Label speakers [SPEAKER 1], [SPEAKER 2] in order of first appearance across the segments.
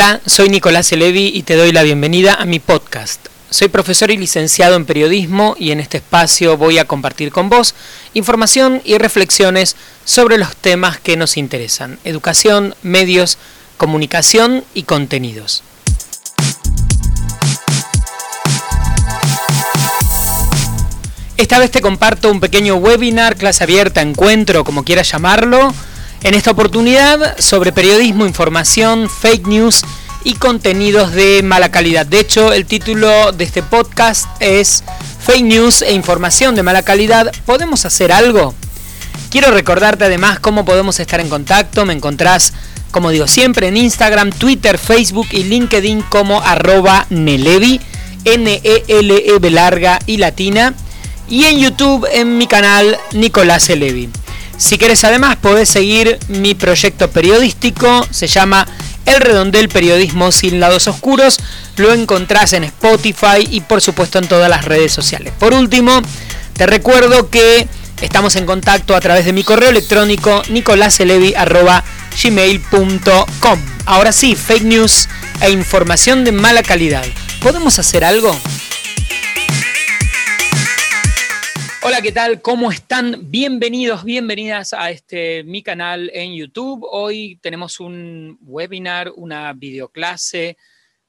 [SPEAKER 1] Hola, soy Nicolás Elevi y te doy la bienvenida a mi podcast. Soy profesor y licenciado en periodismo y en este espacio voy a compartir con vos información y reflexiones sobre los temas que nos interesan, educación, medios, comunicación y contenidos. Esta vez te comparto un pequeño webinar, clase abierta, encuentro, como quieras llamarlo, en esta oportunidad sobre periodismo, información, fake news y contenidos de mala calidad. De hecho, el título de este podcast es Fake News e Información de mala calidad. ¿Podemos hacer algo? Quiero recordarte además cómo podemos estar en contacto. Me encontrás, como digo siempre, en Instagram, Twitter, Facebook y LinkedIn como arroba Nelevi, N-E-L-E larga y latina. Y en YouTube en mi canal Nicolás Elevi. Si quieres además podés seguir mi proyecto periodístico, se llama El Redondel Periodismo sin lados oscuros, lo encontrás en Spotify y por supuesto en todas las redes sociales. Por último, te recuerdo que estamos en contacto a través de mi correo electrónico nicolaselevi.gmail.com. Ahora sí, fake news e información de mala calidad. ¿Podemos hacer algo? Hola, ¿qué tal? ¿Cómo están? Bienvenidos, bienvenidas a este mi canal en YouTube. Hoy tenemos un webinar, una videoclase,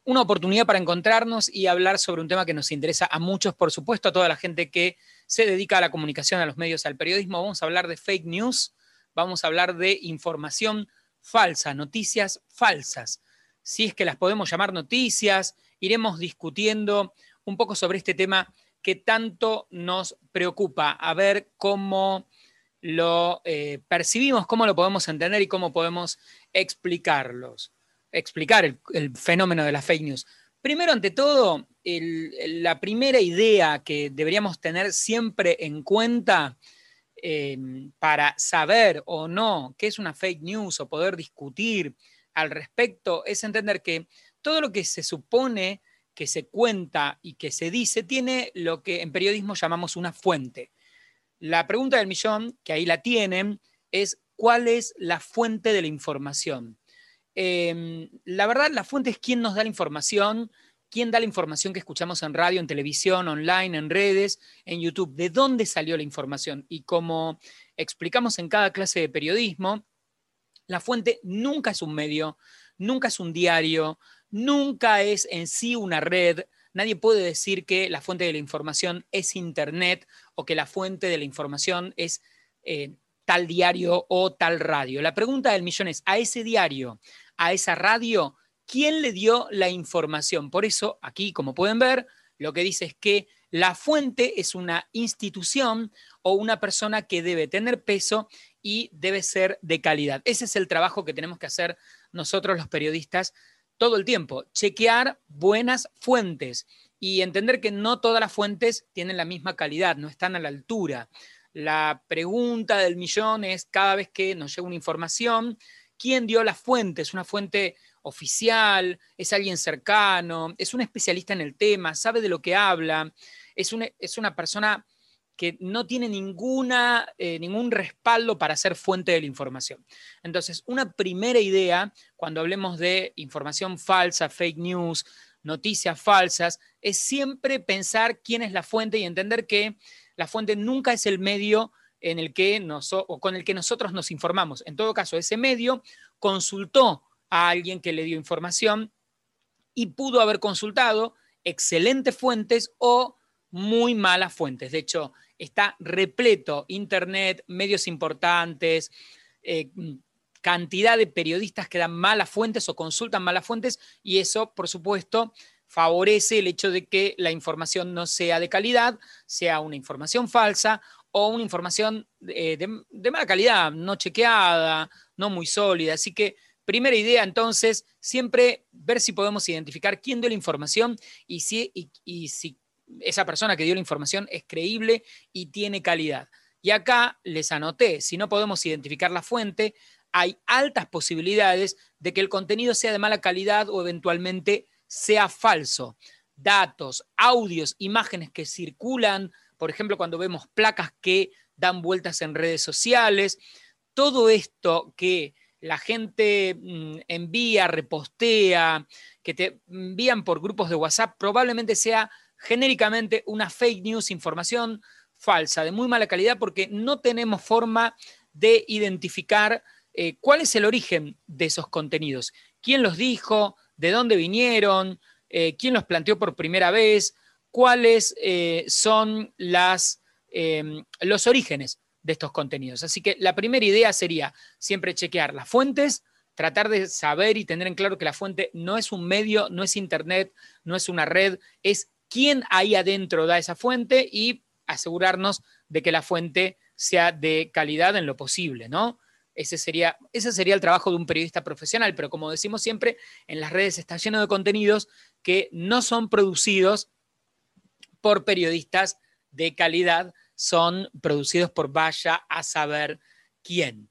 [SPEAKER 1] una oportunidad para encontrarnos y hablar sobre un tema que nos interesa a muchos, por supuesto, a toda la gente que se dedica a la comunicación, a los medios, al periodismo. Vamos a hablar de fake news, vamos a hablar de información falsa, noticias falsas. Si es que las podemos llamar noticias, iremos discutiendo un poco sobre este tema que tanto nos preocupa, a ver cómo lo eh, percibimos, cómo lo podemos entender y cómo podemos explicarlos, explicar el, fenómeno de las fake news. Primero, ante todo, la primera idea que deberíamos tener siempre en cuenta em, para saber o no qué es una fake news o poder discutir al respecto es entender que todo lo que se supone que se cuenta y que se dice tiene lo que en periodismo llamamos una fuente. La pregunta del millón, que ahí la tienen, es ¿cuál es la fuente de la información? Em, la verdad, la fuente es quién nos da la información, quién da la información que escuchamos en radio, en televisión, online, en redes, en YouTube, de dónde salió la información. Y como explicamos en cada clase de periodismo, la fuente nunca es un medio, nunca es un diario, nunca es en sí una red. Nadie puede decir que la fuente de la información es Internet o que la fuente de la información es eh, tal diario o tal radio. La pregunta del millón es, a ese diario, a esa radio, ¿quién le dio la información? Por eso, aquí, como pueden ver, lo que dice es que la fuente es una institución o una persona que debe tener peso y debe ser de calidad. Ese es el trabajo que tenemos que hacer nosotros los periodistas todo el tiempo, chequear buenas fuentes y entender que no todas las fuentes tienen la misma calidad, no están a la altura. La pregunta del millón es cada vez que nos llega una información, ¿quién dio la fuente? ¿Es una fuente oficial? ¿Es alguien cercano? ¿Es un especialista en el tema? ¿Sabe de lo que habla? ¿Es una, es una persona que no tiene ninguna, eh, ningún respaldo para ser fuente de la información. Entonces, una primera idea, cuando hablemos de información falsa, fake news, noticias falsas, es siempre pensar quién es la fuente y entender que la fuente nunca es el medio en el que o con el que nosotros nos informamos. En todo caso, ese medio consultó a alguien que le dio información y pudo haber consultado excelentes fuentes o muy malas fuentes. De hecho, está repleto, Internet, medios importantes, eh, cantidad de periodistas que dan malas fuentes o consultan malas fuentes y eso, por supuesto, favorece el hecho de que la información no sea de calidad, sea una información falsa o una información eh, de, mala calidad, no chequeada, no muy sólida. Así que primera idea entonces, siempre ver si podemos identificar quién dio la información y si, y si esa persona que dio la información es creíble y tiene calidad. Y acá les anoté, si no podemos identificar la fuente, hay altas posibilidades de que el contenido sea de mala calidad o eventualmente sea falso. Datos, audios, imágenes que circulan, por ejemplo, cuando vemos placas que dan vueltas en redes sociales, todo esto que la gente mm, envía, repostea, que te envían por grupos de WhatsApp, probablemente sea genéricamente una fake news, información falsa, de muy mala calidad, porque no tenemos forma de identificar eh, cuál es el origen de esos contenidos, quién los dijo, de dónde vinieron, eh, quién los planteó por primera vez, cuáles eh, son las, los orígenes de estos contenidos. Así que la primera idea sería siempre chequear las fuentes, tratar de saber y tener en claro que la fuente no es un medio, no es internet, no es una red, es quién ahí adentro da esa fuente y asegurarnos de que la fuente sea de calidad en lo posible, ¿no? Ese sería, ese sería el trabajo de un periodista profesional, pero como decimos siempre, en las redes está lleno de contenidos que no son producidos por periodistas de calidad, son producidos por vaya a saber quién.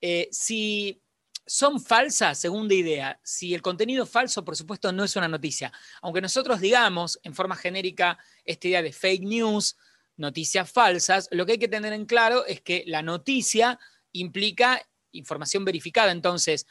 [SPEAKER 1] Eh, si son falsas, segunda idea, si el contenido es falso, por supuesto, no es una noticia. Aunque nosotros digamos en forma genérica esta idea de fake news, noticias falsas, lo que hay que tener en claro es que la noticia implica información verificada. Entonces,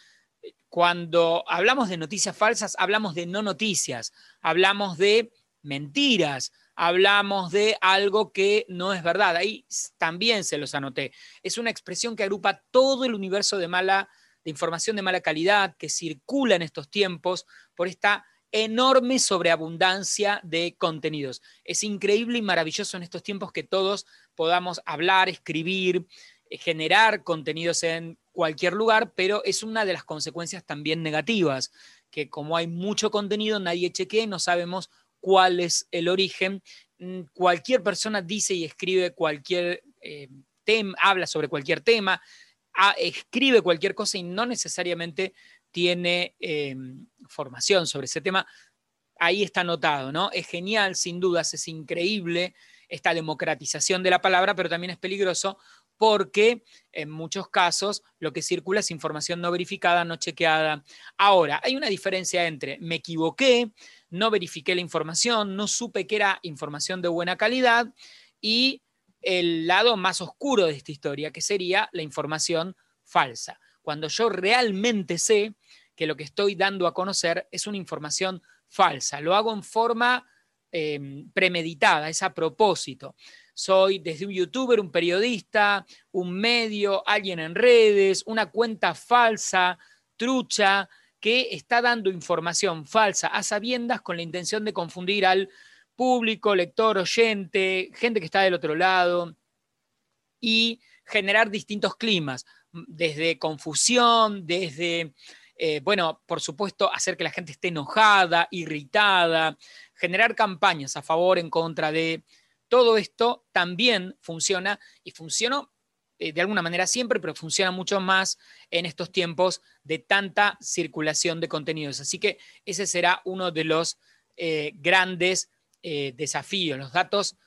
[SPEAKER 1] cuando hablamos de noticias falsas, hablamos de no noticias, hablamos de mentiras, hablamos de algo que no es verdad. Ahí también se los anoté. Es una expresión que agrupa todo el universo de mala de información de mala calidad que circula en estos tiempos por esta enorme sobreabundancia de contenidos. Es increíble y maravilloso en estos tiempos que todos podamos hablar, escribir, eh, generar contenidos en cualquier lugar, pero es una de las consecuencias también negativas, que como hay mucho contenido, nadie chequea no sabemos cuál es el origen. Mm, cualquier persona dice y escribe cualquier eh, tema, habla sobre cualquier tema, escribe cualquier cosa y no necesariamente tiene em, formación sobre ese tema. Ahí está anotado, ¿no? Es genial, sin dudas, es increíble esta democratización de la palabra, pero también es peligroso porque en muchos casos lo que circula es información no verificada, no chequeada. Ahora, hay una diferencia entre me equivoqué, no verifiqué la información, no supe que era información de buena calidad y el lado más oscuro de esta historia, que sería la información falsa. Cuando yo realmente sé que lo que estoy dando a conocer es una información falsa, lo hago en forma em, premeditada, es a propósito soy desde un youtuber, un periodista, un medio, alguien en redes, una cuenta falsa, trucha, que está dando información falsa a sabiendas con la intención de confundir al público, lector, oyente, gente que está del otro lado y generar distintos climas, desde confusión, desde, eh, bueno, por supuesto, hacer que la gente esté enojada, irritada, generar campañas a favor, en contra de todo esto también funciona y funcionó eh, de alguna manera siempre, pero funciona mucho más en estos tiempos de tanta circulación de contenidos. Así que ese será uno de los eh, grandes eh. Los datos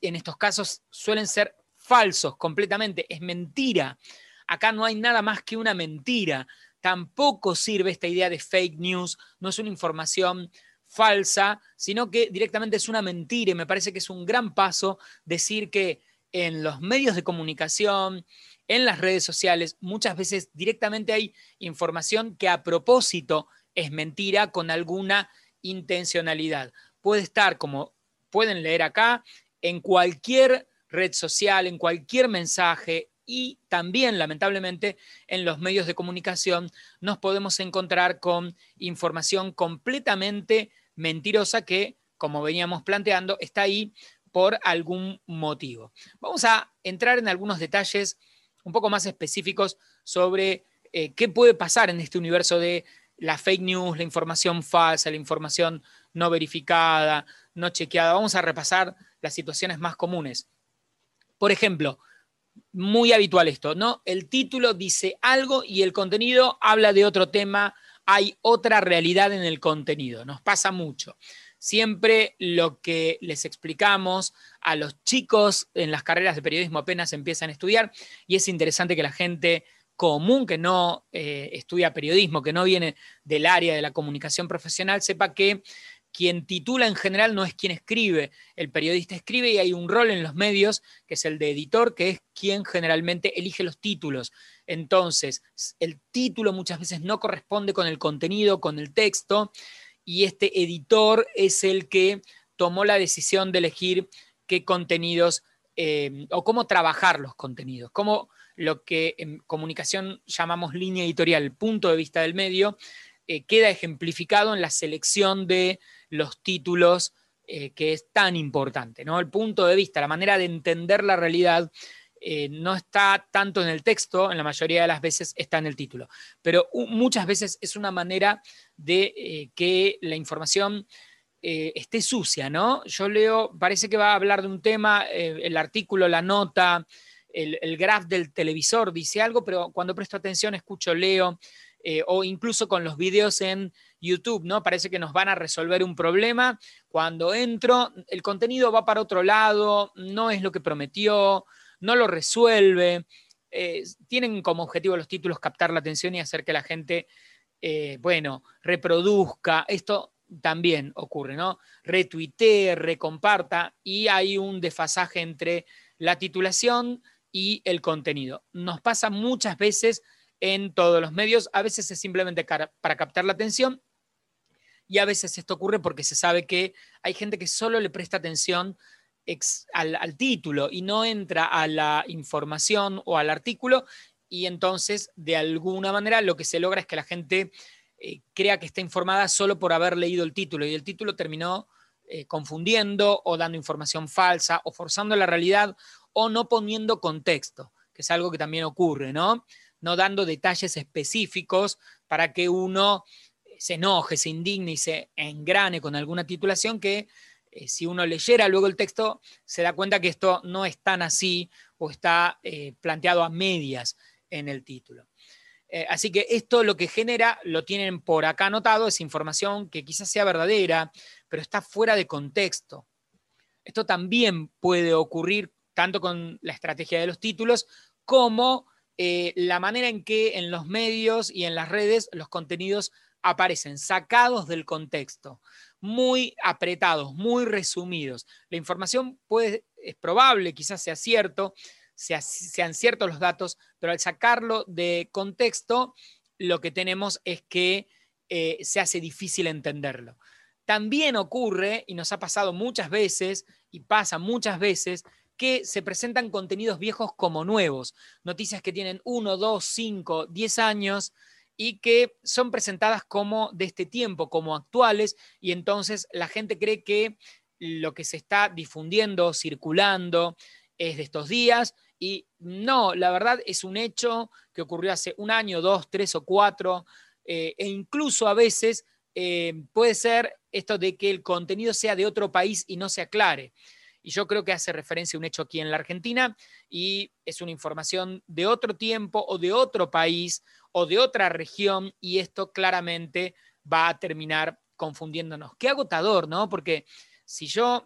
[SPEAKER 1] en estos casos suelen ser falsos completamente, es mentira. Acá no hay nada más que una mentira. Tampoco sirve esta idea de fake news, no es una información falsa, sino que directamente es una mentira y me parece que es un gran paso decir que en los medios de comunicación, en las redes sociales, muchas veces directamente hay información que a propósito es mentira con alguna intencionalidad. Puede estar, como pueden leer acá, en cualquier red social, en cualquier mensaje y también, lamentablemente, en los medios de comunicación nos podemos encontrar con información completamente mentirosa que, como veníamos planteando, está ahí por algún motivo. Vamos a entrar en algunos detalles un poco más específicos sobre eh, qué puede pasar en este universo de la fake news, la información falsa, la información no verificada, no chequeada. Vamos a repasar las situaciones más comunes. Por ejemplo, muy habitual esto, ¿no? El título dice algo y el contenido habla de otro tema hay otra realidad en el contenido. Nos pasa mucho. Siempre lo que les explicamos a los chicos en las carreras de periodismo apenas empiezan a estudiar y es interesante que la gente común que no eh, estudia periodismo, que no viene del área de la comunicación profesional, sepa que quien titula en general no es quien escribe, el periodista escribe y hay un rol en los medios, que es el de editor, que es quien generalmente elige los títulos. Entonces, el título muchas veces no corresponde con el contenido, con el texto, y este editor es el que tomó la decisión de elegir qué contenidos eh, o cómo trabajar los contenidos, cómo lo que en comunicación llamamos línea editorial, punto de vista del medio, eh, queda ejemplificado en la selección de los títulos eh, que es tan importante. ¿no? El punto de vista, la manera de entender la realidad eh, no está tanto en el texto, en la mayoría de las veces está en el título, pero muchas veces es una manera de que la información esté sucia, ¿no? Yo leo, parece que va a hablar de un tema, el artículo, la nota, el, el graph del televisor dice algo, pero cuando presto atención, escucho, leo, eh, o incluso con los videos en YouTube, ¿no? Parece que nos van a resolver un problema. Cuando entro, el contenido va para otro lado, no es lo que prometió, no lo resuelve. Eh, tienen como objetivo los títulos captar la atención y hacer que la gente, eh, bueno, reproduzca. Esto también ocurre, ¿no? Retuitee, recomparta y hay un desfasaje entre la titulación y el contenido. Nos pasa muchas veces en todos los medios. A veces es simplemente para captar la atención y a veces esto ocurre porque se sabe que hay gente que solo le presta atención al, título y no entra a la información o al artículo y entonces de alguna manera lo que se logra es que la gente eh, crea que está informada solo por haber leído el título y el título terminó eh, confundiendo o dando información falsa o forzando la realidad o no poniendo contexto, que es algo que también ocurre, ¿no? No dando detalles específicos para que uno se enoje, se indigne y se engrane con alguna titulación que eh, si uno leyera luego el texto se da cuenta que esto no es tan así o está eh, planteado a medias en el título. Eh, así que esto lo que genera, lo tienen por acá anotado, es información que quizás sea verdadera, pero está fuera de contexto. Esto también puede ocurrir tanto con la estrategia de los títulos como eh, la manera en que en los medios y en las redes los contenidos aparecen sacados del contexto, muy apretados, muy resumidos. La información puede, es probable, quizás sea cierto, sean ciertos los datos, pero al sacarlo de contexto, lo que tenemos es que eh, se hace difícil entenderlo. También ocurre, y nos ha pasado muchas veces, y pasa muchas veces, que se presentan contenidos viejos como nuevos, noticias que tienen 1, 2, 5, 10 años y que son presentadas como de este tiempo, como actuales, y entonces la gente cree que lo que se está difundiendo, circulando, es de estos días, y no, la verdad es un hecho que ocurrió hace un año, dos, tres o cuatro, eh, e incluso a veces eh, puede ser esto de que el contenido sea de otro país y no se aclare y yo creo que hace referencia a un hecho aquí en la Argentina y es una información de otro tiempo o de otro país o de otra región y esto claramente va a terminar confundiéndonos. Qué agotador, ¿no? Porque si yo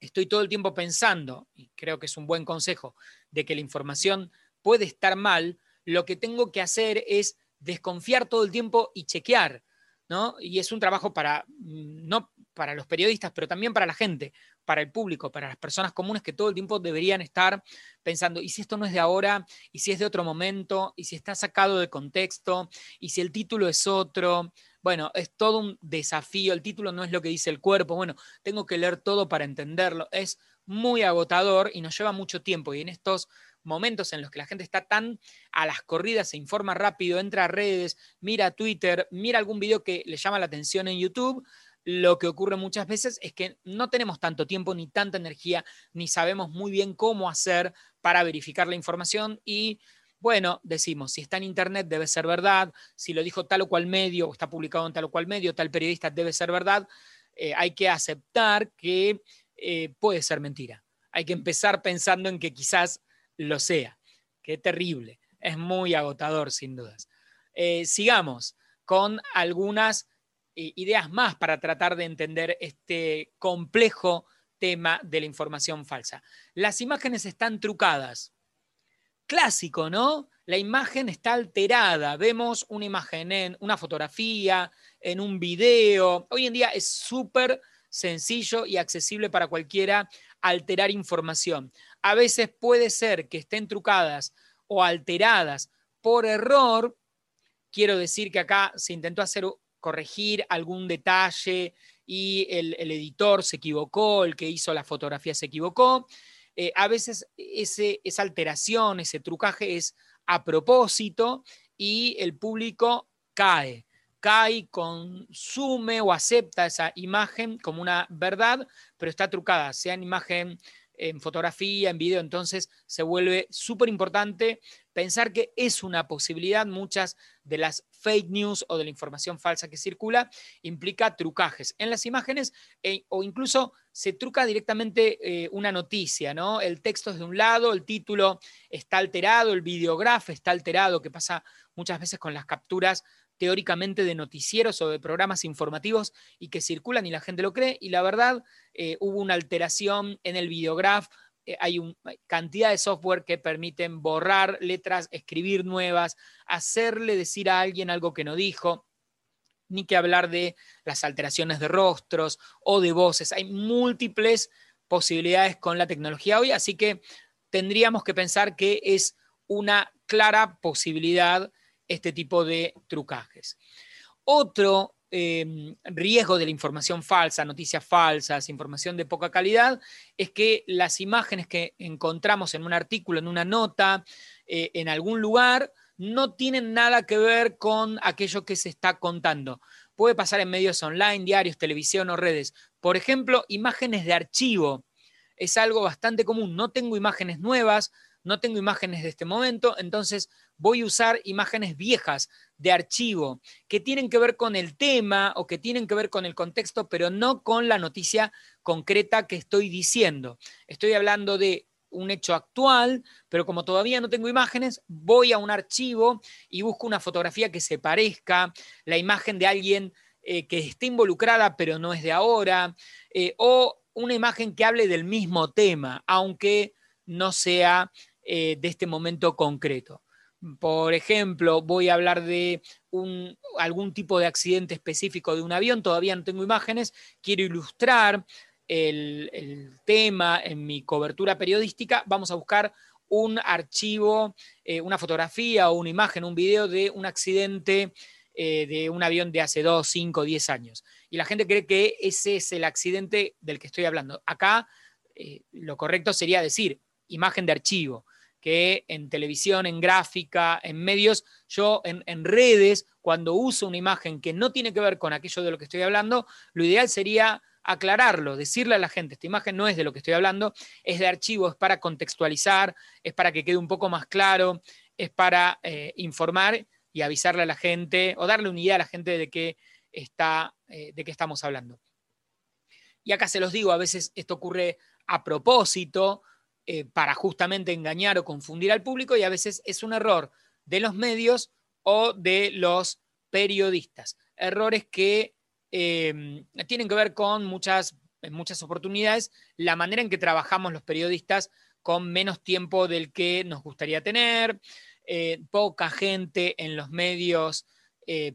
[SPEAKER 1] estoy todo el tiempo pensando, y creo que es un buen consejo, de que la información puede estar mal, lo que tengo que hacer es desconfiar todo el tiempo y chequear. ¿no? Y es un trabajo para, mm, no para los periodistas, pero también para la gente, para el público, para las personas comunes que todo el tiempo deberían estar pensando, ¿y si esto no es de ahora? ¿Y si es de otro momento? ¿Y si está sacado de contexto? ¿Y si el título es otro? Bueno, es todo un desafío, el título no es lo que dice el cuerpo, bueno, tengo que leer todo para entenderlo, es muy agotador y nos lleva mucho tiempo y en estos momentos en los que la gente está tan a las corridas, se informa rápido, entra a redes, mira Twitter, mira algún video que le llama la atención en YouTube, lo que ocurre muchas veces es que no tenemos tanto tiempo ni tanta energía, ni sabemos muy bien cómo hacer para verificar la información y bueno, decimos, si está en Internet debe ser verdad, si lo dijo tal o cual medio o está publicado en tal o cual medio, tal periodista debe ser verdad, eh, hay que aceptar que eh, puede ser mentira. Hay que empezar pensando en que quizás lo sea. Qué terrible. Es muy agotador, sin dudas. Eh, sigamos con algunas ideas más para tratar de entender este complejo tema de la información falsa. Las imágenes están trucadas. Clásico, ¿no? La imagen está alterada. Vemos una imagen en una fotografía, en un video. Hoy en día es súper sencillo y accesible para cualquiera alterar información. A veces puede ser que estén trucadas o alteradas por error. Quiero decir que acá se intentó hacer corregir algún detalle y el, editor se equivocó, el que hizo la fotografía se equivocó. Eh, a veces esa alteración, ese trucaje es a propósito y el público cae, cae, consume o acepta esa imagen como una verdad, pero está trucada, sea en imagen, en fotografía, en video, entonces se vuelve súper importante pensar que es una posibilidad, muchas de las fake news o de la información falsa que circula implica trucajes en las imágenes eh, o incluso se truca directamente eh, una noticia, ¿no? El texto es de un lado, el título está alterado, el videógrafo está alterado, que pasa muchas veces con las capturas teóricamente de noticieros o de programas informativos y que circulan y la gente lo cree. Y la verdad, eh, hubo una alteración en el videograf hay una cantidad de software que permiten borrar letras, escribir nuevas, hacerle decir a alguien algo que no dijo, ni que hablar de las alteraciones de rostros o de voces. Hay múltiples posibilidades con la tecnología hoy, así que tendríamos que pensar que es una clara posibilidad este tipo de trucajes. Otro Em, riesgo de la información falsa, noticias falsas, información de poca calidad, es que las imágenes que encontramos en un artículo, en una nota, eh, en algún lugar, no tienen nada que ver con aquello que se está contando. Puede pasar en medios online, diarios, televisión o redes. Por ejemplo, imágenes de archivo. Es algo bastante común. No tengo imágenes nuevas, no tengo imágenes de este momento, entonces voy a usar imágenes viejas de archivo que tienen que ver con el tema o que tienen que ver con el contexto, pero no con la noticia concreta que estoy diciendo. Estoy hablando de un hecho actual, pero como todavía no tengo imágenes, voy a un archivo y busco una fotografía que se parezca, la imagen de alguien eh, que esté involucrada, pero no es de ahora, eh, o una imagen que hable del mismo tema, aunque no sea eh, de este momento concreto. Por ejemplo, voy a hablar de algún tipo de accidente específico de un avión, todavía no tengo imágenes, quiero ilustrar el, tema en mi cobertura periodística, vamos a buscar un archivo, eh, una fotografía o una imagen, un video de un accidente eh, de un avión de hace 2, 5, 10 años. Y la gente cree que ese es el accidente del que estoy hablando. Acá lo correcto sería decir imagen de archivo, que en televisión, en gráfica, en medios, yo en, redes, cuando uso una imagen que no tiene que ver con aquello de lo que estoy hablando, lo ideal sería aclararlo, decirle a la gente, esta imagen no es de lo que estoy hablando, es de archivo, es para contextualizar, es para que quede un poco más claro, es para eh, informar y avisarle a la gente o darle una idea a la gente de qué, está, eh, de qué estamos hablando. Y acá se los digo, a veces esto ocurre a propósito, eh, para justamente engañar o confundir al público y a veces es un error de los medios o de los periodistas. Errores que eh, tienen que ver con muchas, muchas oportunidades, la manera en que trabajamos los periodistas con menos tiempo del que nos gustaría tener, eh, poca gente en los medios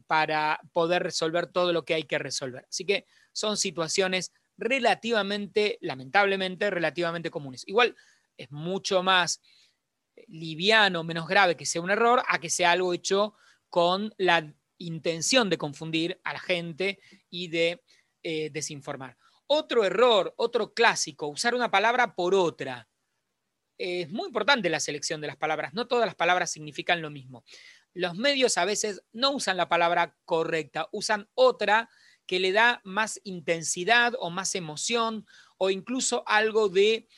[SPEAKER 1] para poder resolver todo lo que hay que resolver. Así que son situaciones relativamente, lamentablemente, relativamente comunes. Igual es mucho más liviano, menos grave que sea un error, a que sea algo hecho con la intención de confundir a la gente y de eh, desinformar. Otro error, otro clásico, usar una palabra por otra. Es muy importante la selección de las palabras. No todas las palabras significan lo mismo. Los medios a veces no usan la palabra correcta, usan otra que le da más intensidad o más emoción o incluso algo de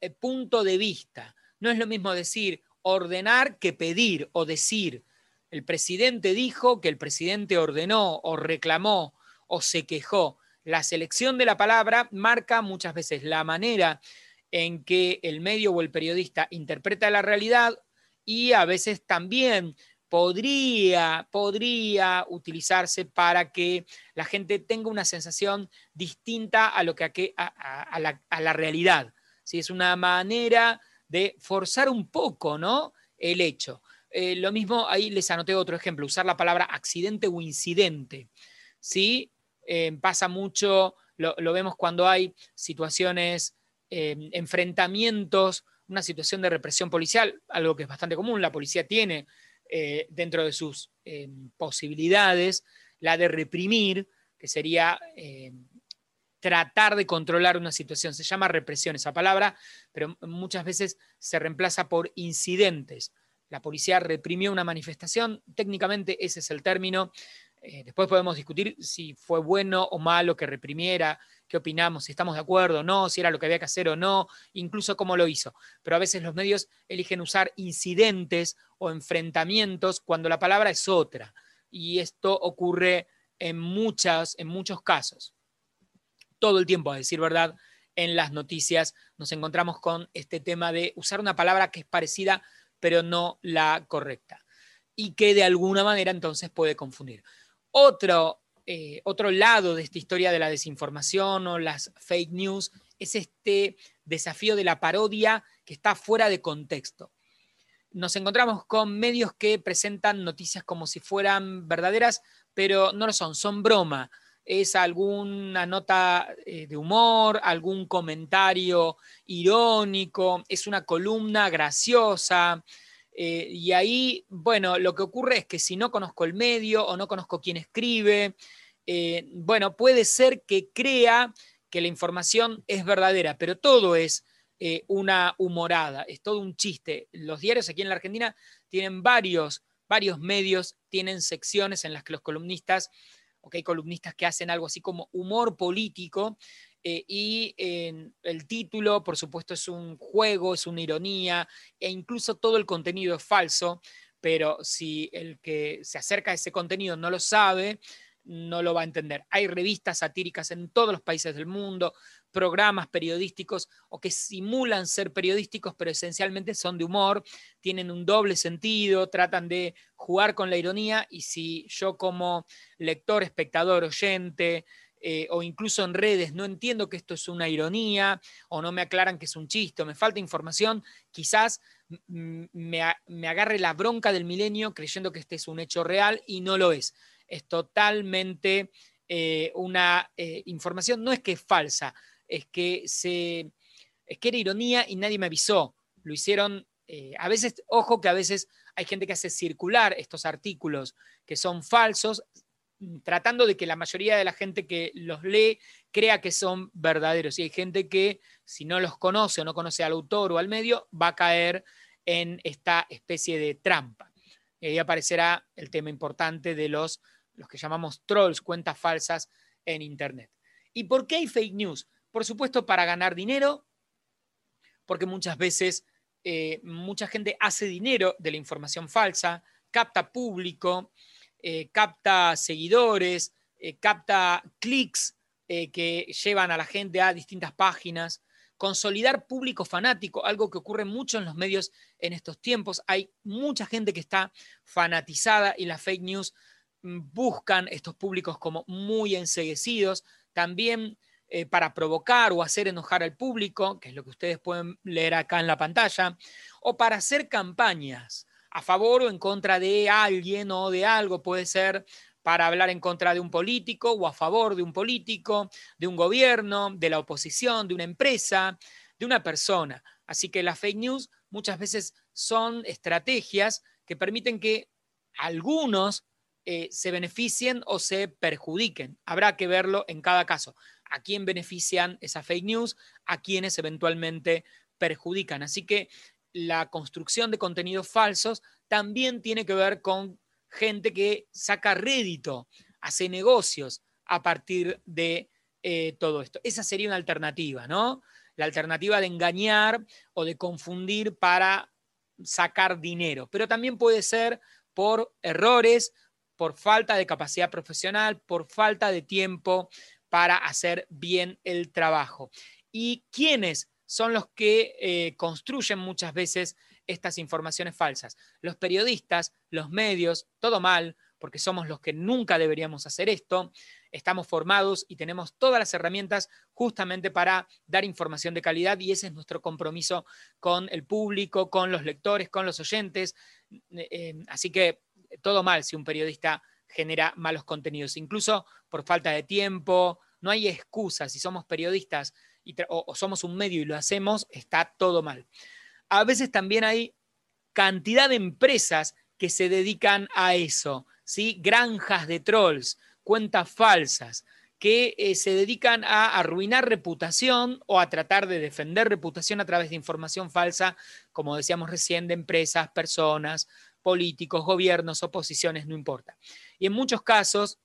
[SPEAKER 1] eh, punto de vista. No es lo mismo decir ordenar que pedir o decir. El presidente dijo que el presidente ordenó o reclamó o se quejó. La selección de la palabra marca muchas veces la manera en que el medio o el periodista interpreta la realidad y a veces también podría, podría utilizarse para que la gente tenga una sensación distinta a, lo que, a, a la realidad es una manera de forzar un poco ¿no? el hecho. Eh, lo mismo, ahí les anoté otro ejemplo, usar la palabra accidente o incidente. ¿sí? Eh, pasa mucho, lo, vemos cuando hay situaciones, eh, enfrentamientos, una situación de represión policial, algo que es bastante común, la policía tiene dentro de sus posibilidades la de reprimir, que sería tratar de controlar una situación. Se llama represión esa palabra, pero muchas veces se reemplaza por incidentes. La policía reprimió una manifestación, técnicamente ese es el término. Eh, después podemos discutir si fue bueno o malo que reprimiera, qué opinamos, si estamos de acuerdo o no, si era lo que había que hacer o no, incluso cómo lo hizo. Pero a veces los medios eligen usar incidentes o enfrentamientos cuando la palabra es otra. Y esto ocurre en, muchas, en muchos casos todo el tiempo, a decir verdad, en las noticias nos encontramos con este tema de usar una palabra que es parecida, pero no la correcta, y que de alguna manera entonces puede confundir. Otro, eh, otro lado de esta historia de la desinformación o las fake news es este desafío de la parodia que está fuera de contexto. Nos encontramos con medios que presentan noticias como si fueran verdaderas, pero no lo son, son broma es alguna nota eh, de humor, algún comentario irónico, es una columna graciosa. Eh, y ahí, bueno, lo que ocurre es que si no conozco el medio o no conozco quién escribe, eh, bueno, puede ser que crea que la información es verdadera, pero todo es una humorada, es todo un chiste. Los diarios aquí en la Argentina tienen varios, varios medios, tienen secciones en las que los columnistas hay columnistas que hacen algo así como humor político, eh, y el título, por supuesto, es un juego, es una ironía, e incluso todo el contenido es falso, pero si el que se acerca a ese contenido no lo sabe, no lo va a entender. Hay revistas satíricas en todos los países del mundo, programas periodísticos o que simulan ser periodísticos, pero esencialmente son de humor, tienen un doble sentido, tratan de jugar con la ironía y si yo como lector, espectador, oyente, eh, o incluso en redes no entiendo que esto es una ironía o no me aclaran que es un chiste o me falta información, quizás me, agarre la bronca del milenio creyendo que este es un hecho real y no lo es. Es totalmente eh, una eh, información, no es que es falsa, es que, se, es que era ironía y nadie me avisó. Lo hicieron, eh, a veces, ojo que a veces hay gente que hace circular estos artículos que son falsos, tratando de que la mayoría de la gente que los lee crea que son verdaderos. Y hay gente que, si no los conoce o no conoce al autor o al medio, va a caer en esta especie de trampa. Y ahí aparecerá el tema importante de los, los que llamamos trolls, cuentas falsas en Internet. ¿Y por qué hay fake news? Por supuesto, para ganar dinero, porque muchas veces eh, mucha gente hace dinero de la información falsa, capta público, eh, capta seguidores, eh, capta clics que llevan a la gente a distintas páginas. Consolidar público fanático, algo que ocurre mucho en los medios en estos tiempos. Hay mucha gente que está fanatizada y las fake news buscan estos públicos como muy enseguecidos. También eh, para provocar o hacer enojar al público, que es lo que ustedes pueden leer acá en la pantalla, o para hacer campañas a favor o en contra de alguien o de algo, puede ser para hablar en contra de un político o a favor de un político, de un gobierno, de la oposición, de una empresa, de una persona. Así que las fake news muchas veces son estrategias que permiten que algunos eh, se beneficien o se perjudiquen. Habrá que verlo en cada caso a quién benefician esas fake news, a quienes eventualmente perjudican. Así que la construcción de contenidos falsos también tiene que ver con gente que saca rédito, hace negocios a partir de eh, todo esto. Esa sería una alternativa, ¿no? La alternativa de engañar o de confundir para sacar dinero. Pero también puede ser por errores, por falta de capacidad profesional, por falta de tiempo, para hacer bien el trabajo. ¿Y quiénes son los que eh, construyen muchas veces estas informaciones falsas? Los periodistas, los medios, todo mal, porque somos los que nunca deberíamos hacer esto. Estamos formados y tenemos todas las herramientas justamente para dar información de calidad y ese es nuestro compromiso con el público, con los lectores, con los oyentes. Eh, así que todo mal si un periodista genera malos contenidos, incluso por falta de tiempo, no hay excusa, si somos periodistas o, somos un medio y lo hacemos, está todo mal. A veces también hay cantidad de empresas que se dedican a eso, ¿sí? granjas de trolls, cuentas falsas, que eh, se dedican a arruinar reputación o a tratar de defender reputación a través de información falsa, como decíamos recién, de empresas, personas, políticos, gobiernos, oposiciones, no importa. Y en muchos casos,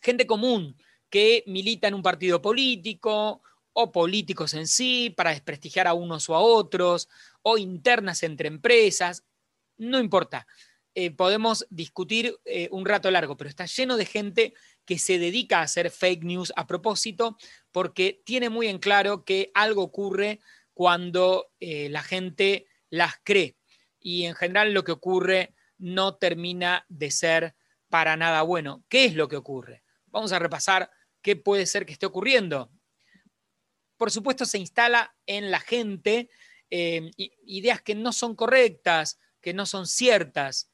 [SPEAKER 1] gente común que milita en un partido político o políticos en sí para desprestigiar a unos o a otros, o internas entre empresas, no importa. Eh, podemos discutir eh, un rato largo, pero está lleno de gente que se dedica a hacer fake news a propósito porque tiene muy en claro que algo ocurre cuando eh, la gente las cree. Y en general lo que ocurre no termina de ser para nada bueno. ¿Qué es lo que ocurre? Vamos a repasar qué puede ser que esté ocurriendo. Por supuesto, se instala en la gente ideas que no son correctas, que no son ciertas.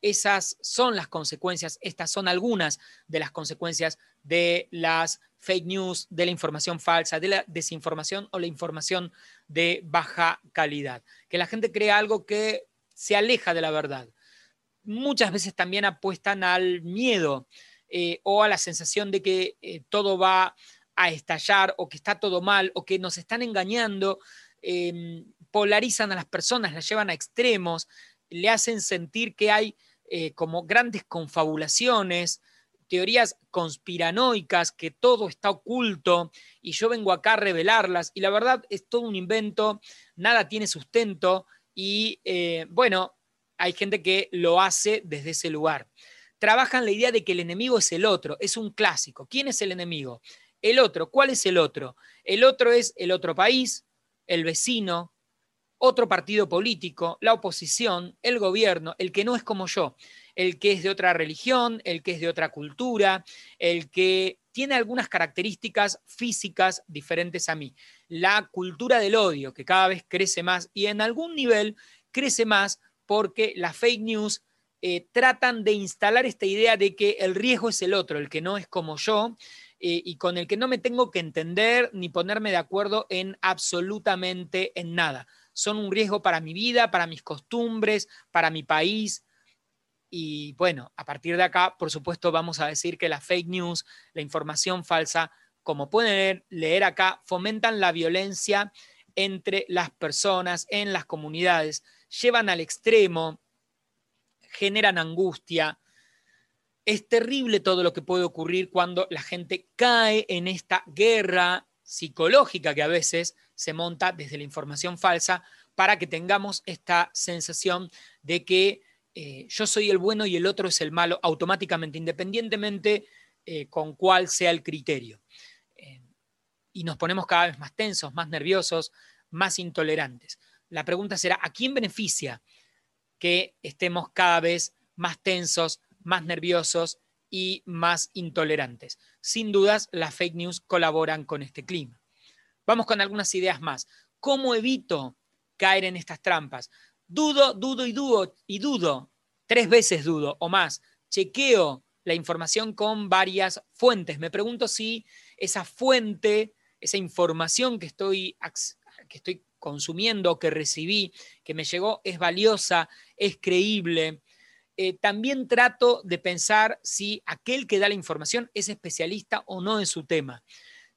[SPEAKER 1] Esas son las consecuencias, estas son algunas de las consecuencias de las fake news, de la información falsa, de la desinformación o la información de baja calidad. Que la gente crea algo que se aleja de la verdad. Muchas veces también apuestan al miedo eh, o a la sensación de que eh, todo va a estallar o que está todo mal o que nos están engañando. Em, polarizan a las personas, las llevan a extremos, le hacen sentir que hay eh, como grandes confabulaciones, teorías conspiranoicas, que todo está oculto y yo vengo acá a revelarlas y la verdad es todo un invento, nada tiene sustento y eh, bueno, hay gente que lo hace desde ese lugar. Trabajan la idea de que el enemigo es el otro, es un clásico. ¿Quién es el enemigo? El otro. ¿Cuál es el otro? El otro es el otro país, el vecino, otro partido político, la oposición, el gobierno, el que no es como yo, el que es de otra religión, el que es de otra cultura, el que tiene algunas características físicas diferentes a mí. La cultura del odio, que cada vez crece más y en algún nivel crece más porque las fake news eh, tratan de instalar esta idea de que el riesgo es el otro, el que no es como yo, eh, y con el que no me tengo que entender ni ponerme de acuerdo en absolutamente en nada son un riesgo para mi vida, para mis costumbres, para mi país. Y bueno, a partir de acá, por supuesto, vamos a decir que la fake news, la información falsa, como pueden leer, acá, fomentan la violencia entre las personas, en las comunidades, llevan al extremo, generan angustia. Es terrible todo lo que puede ocurrir cuando la gente cae en esta guerra psicológica que a veces se monta desde la información falsa para que tengamos esta sensación de que eh, yo soy el bueno y el otro es el malo automáticamente, independientemente eh, con cuál sea el criterio. Eh, y nos ponemos cada vez más tensos, más nerviosos, más intolerantes. La pregunta será, ¿a quién beneficia que estemos cada vez más tensos, más nerviosos y más intolerantes? Sin dudas, las fake news colaboran con este clima. Vamos con algunas ideas más. ¿Cómo evito caer en estas trampas? Dudo, dudo y dudo y dudo. Tres veces dudo o más. Chequeo la información con varias fuentes. Me pregunto si esa fuente, esa información que estoy, que estoy consumiendo, que recibí, que me llegó, es valiosa, es creíble. Eh, también trato de pensar si aquel que da la información es especialista o no en su tema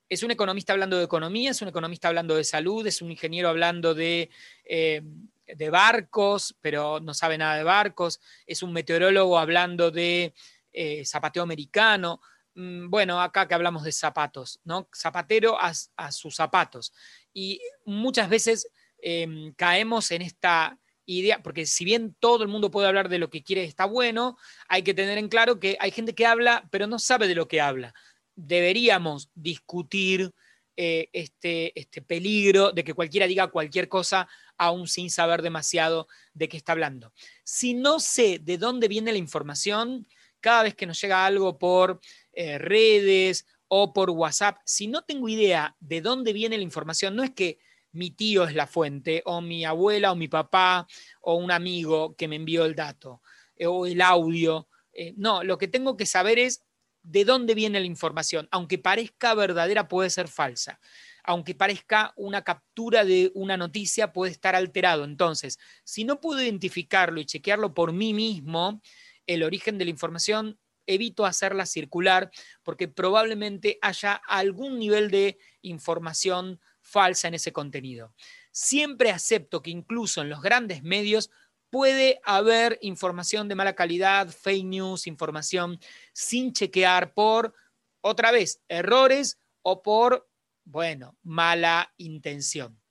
[SPEAKER 1] es un economista hablando de economía, es un economista hablando de salud, es un ingeniero hablando de, eh, de barcos, pero no sabe nada de barcos, es un meteorólogo hablando de eh, zapateo americano. Mm, bueno, acá que hablamos de zapatos, ¿no? Zapatero a, sus zapatos. Y muchas veces em, caemos en esta idea, porque si bien todo el mundo puede hablar de lo que quiere, está bueno, hay que tener en claro que hay gente que habla, pero no sabe de lo que habla deberíamos discutir eh, este, este peligro de que cualquiera diga cualquier cosa aún sin saber demasiado de qué está hablando. Si no sé de dónde viene la información, cada vez que nos llega algo por eh, redes o por WhatsApp, si no tengo idea de dónde viene la información, no es que mi tío es la fuente, o mi abuela, o mi papá, o un amigo que me envió el dato, eh, o el audio, Eh, no, lo que tengo que saber es de dónde viene la información. Aunque parezca verdadera, puede ser falsa. Aunque parezca una captura de una noticia, puede estar alterado. Entonces, si no puedo identificarlo y chequearlo por mí mismo, el origen de la información, evito hacerla circular porque probablemente haya algún nivel de información falsa en ese contenido. Siempre acepto que incluso en los grandes medios puede haber información de mala calidad, fake news, información sin chequear por, otra vez, errores o por, bueno, mala intención.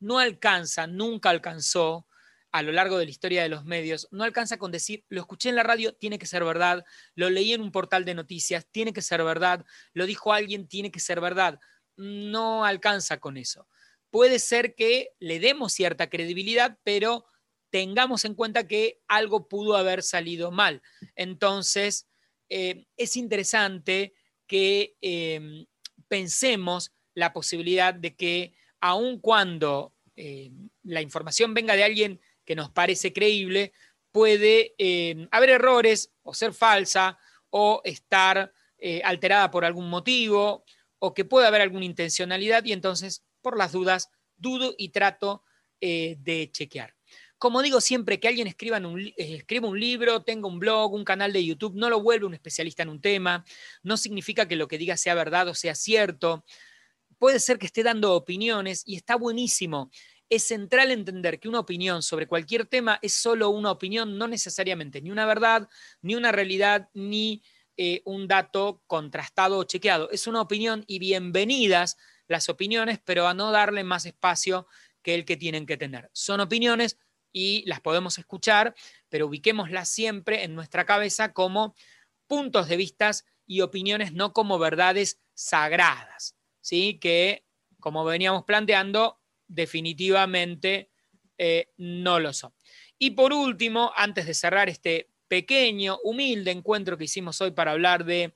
[SPEAKER 1] No alcanza, nunca alcanzó a lo largo de la historia de los medios, no alcanza con decir, lo escuché en la radio, tiene que ser verdad, lo leí en un portal de noticias, tiene que ser verdad, lo dijo alguien, tiene que ser verdad. No alcanza con eso. Puede ser que le demos cierta credibilidad, pero tengamos en cuenta que algo pudo haber salido mal. Entonces, eh, es interesante que em, pensemos la posibilidad de que aun cuando em, la información venga de alguien que nos parece creíble, puede em, haber errores o ser falsa o estar eh, alterada por algún motivo o que pueda haber alguna intencionalidad y entonces, por las dudas, dudo y trato eh, de chequear. Como digo siempre, que alguien escriba un, eh, escriba un libro, tenga un blog, un canal de YouTube, no lo vuelve un especialista en un tema, no significa que lo que diga sea verdad o sea cierto. Puede ser que esté dando opiniones y está buenísimo. Es central entender que una opinión sobre cualquier tema es solo una opinión, no necesariamente ni una verdad, ni una realidad, ni eh, un dato contrastado o chequeado. Es una opinión y bienvenidas las opiniones, pero a no darle más espacio que el que tienen que tener. Son opiniones, y las podemos escuchar, pero ubiquémoslas siempre en nuestra cabeza como puntos de vista y opiniones, no como verdades sagradas, ¿sí? que, como veníamos planteando, definitivamente eh, no lo son. Y por último, antes de cerrar este pequeño, humilde encuentro que hicimos hoy para hablar de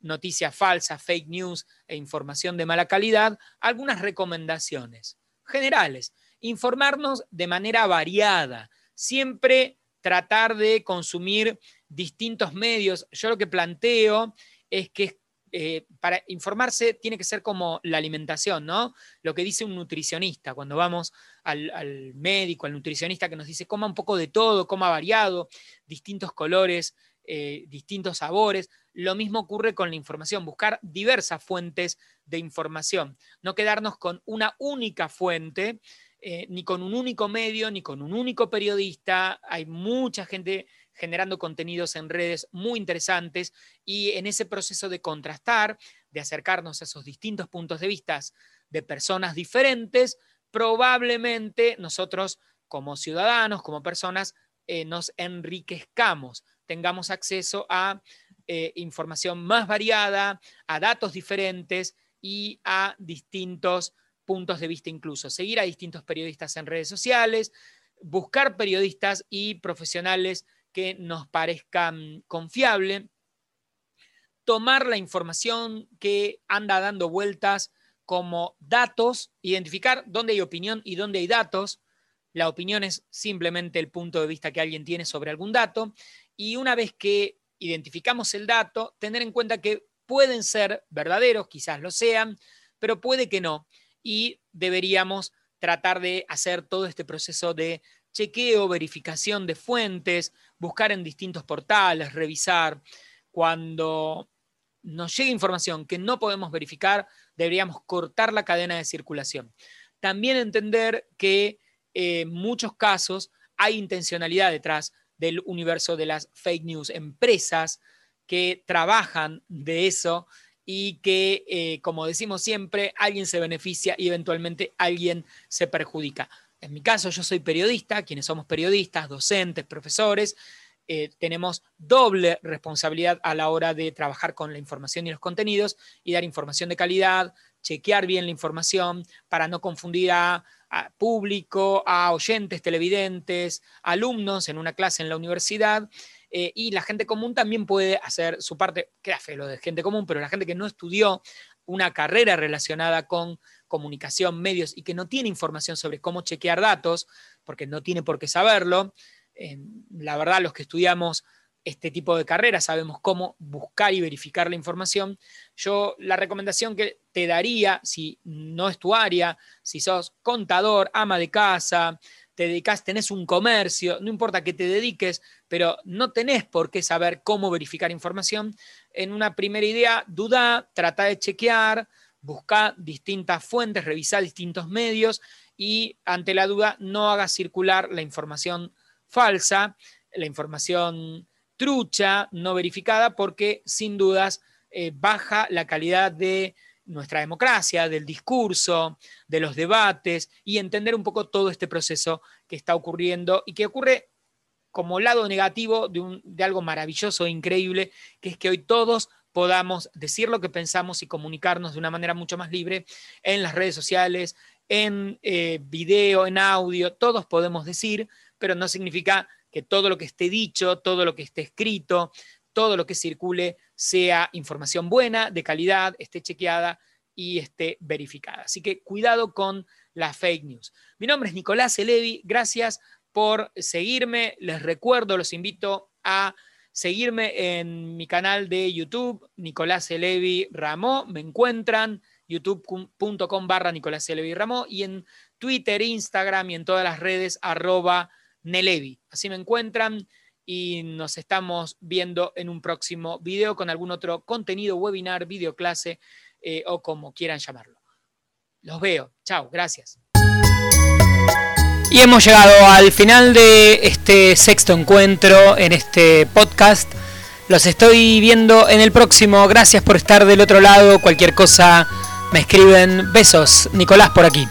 [SPEAKER 1] noticias falsas, fake news e información de mala calidad, algunas recomendaciones generales informarnos de manera variada, siempre tratar de consumir distintos medios. Yo lo que planteo es que eh, para informarse tiene que ser como la alimentación, ¿no? Lo que dice un nutricionista, cuando vamos al, médico, al nutricionista que nos dice, coma un poco de todo, coma variado, distintos colores, eh, distintos sabores. Lo mismo ocurre con la información, buscar diversas fuentes de información, no quedarnos con una única fuente, eh, ni con un único medio, ni con un único periodista. Hay mucha gente generando contenidos en redes muy interesantes y en ese proceso de contrastar, de acercarnos a esos distintos puntos de vista de personas diferentes, probablemente nosotros como ciudadanos, como personas, eh, nos enriquezcamos, tengamos acceso a eh, información más variada, a datos diferentes y a distintos puntos de vista incluso, seguir a distintos periodistas en redes sociales, buscar periodistas y profesionales que nos parezcan confiables, tomar la información que anda dando vueltas como datos, identificar dónde hay opinión y dónde hay datos. La opinión es simplemente el punto de vista que alguien tiene sobre algún dato. Y una vez que identificamos el dato, tener en cuenta que pueden ser verdaderos, quizás lo sean, pero puede que no y deberíamos tratar de hacer todo este proceso de chequeo, verificación de fuentes, buscar en distintos portales, revisar. Cuando nos llegue información que no podemos verificar, deberíamos cortar la cadena de circulación. También entender que eh, en muchos casos hay intencionalidad detrás del universo de las fake news, empresas que trabajan de eso y que, eh, como decimos siempre, alguien se beneficia y eventualmente alguien se perjudica. En mi caso, yo soy periodista, quienes somos periodistas, docentes, profesores, eh, tenemos doble responsabilidad a la hora de trabajar con la información y los contenidos y dar información de calidad, chequear bien la información para no confundir a, a, público, a oyentes, televidentes, alumnos en una clase en la universidad eh, y la gente común también puede hacer su parte, queda feo lo de gente común, pero la gente que no estudió una carrera relacionada con comunicación, medios y que no tiene información sobre cómo chequear datos, porque no tiene por qué saberlo. la verdad, los que estudiamos este tipo de carreras, sabemos cómo buscar y verificar la información. Yo la recomendación que te daría, si no es tu área, si sos contador, ama de casa, te dedicas, tenés un comercio, no importa que te dediques, pero no tenés por qué saber cómo verificar información. En una primera idea, duda, trata de chequear, busca distintas fuentes, revisa distintos medios y ante la duda no hagas circular la información falsa, la información trucha, no verificada, porque sin dudas eh, baja la calidad de nuestra democracia, del discurso, de los debates y entender un poco todo este proceso que está ocurriendo y que ocurre como lado negativo de, un, de algo maravilloso e increíble, que es que hoy todos podamos decir lo que pensamos y comunicarnos de una manera mucho más libre en las redes sociales, en eh, video, en audio, todos podemos decir, pero no significa que todo lo que esté dicho, todo lo que esté escrito, todo lo que circule sea información buena, de calidad, esté chequeada y esté verificada. Así que cuidado con las fake news. Mi nombre es Nicolás Elevi, gracias por seguirme. Les recuerdo, los invito a seguirme en mi canal de YouTube, Nicolás Elevi Ramó. Me encuentran youtube.com barra Nicolás Elevi Ramó y en Twitter, Instagram y en todas las redes arroba Nelevi. Así me encuentran y nos estamos viendo en un próximo video con algún otro contenido, webinar, videoclase eh, o como quieran llamarlo. Los veo. Chao, gracias. Y hemos llegado al final de este sexto encuentro en este podcast. Los estoy viendo en el próximo. Gracias por estar del otro lado. Cualquier cosa me escriben. Besos. Nicolás por aquí.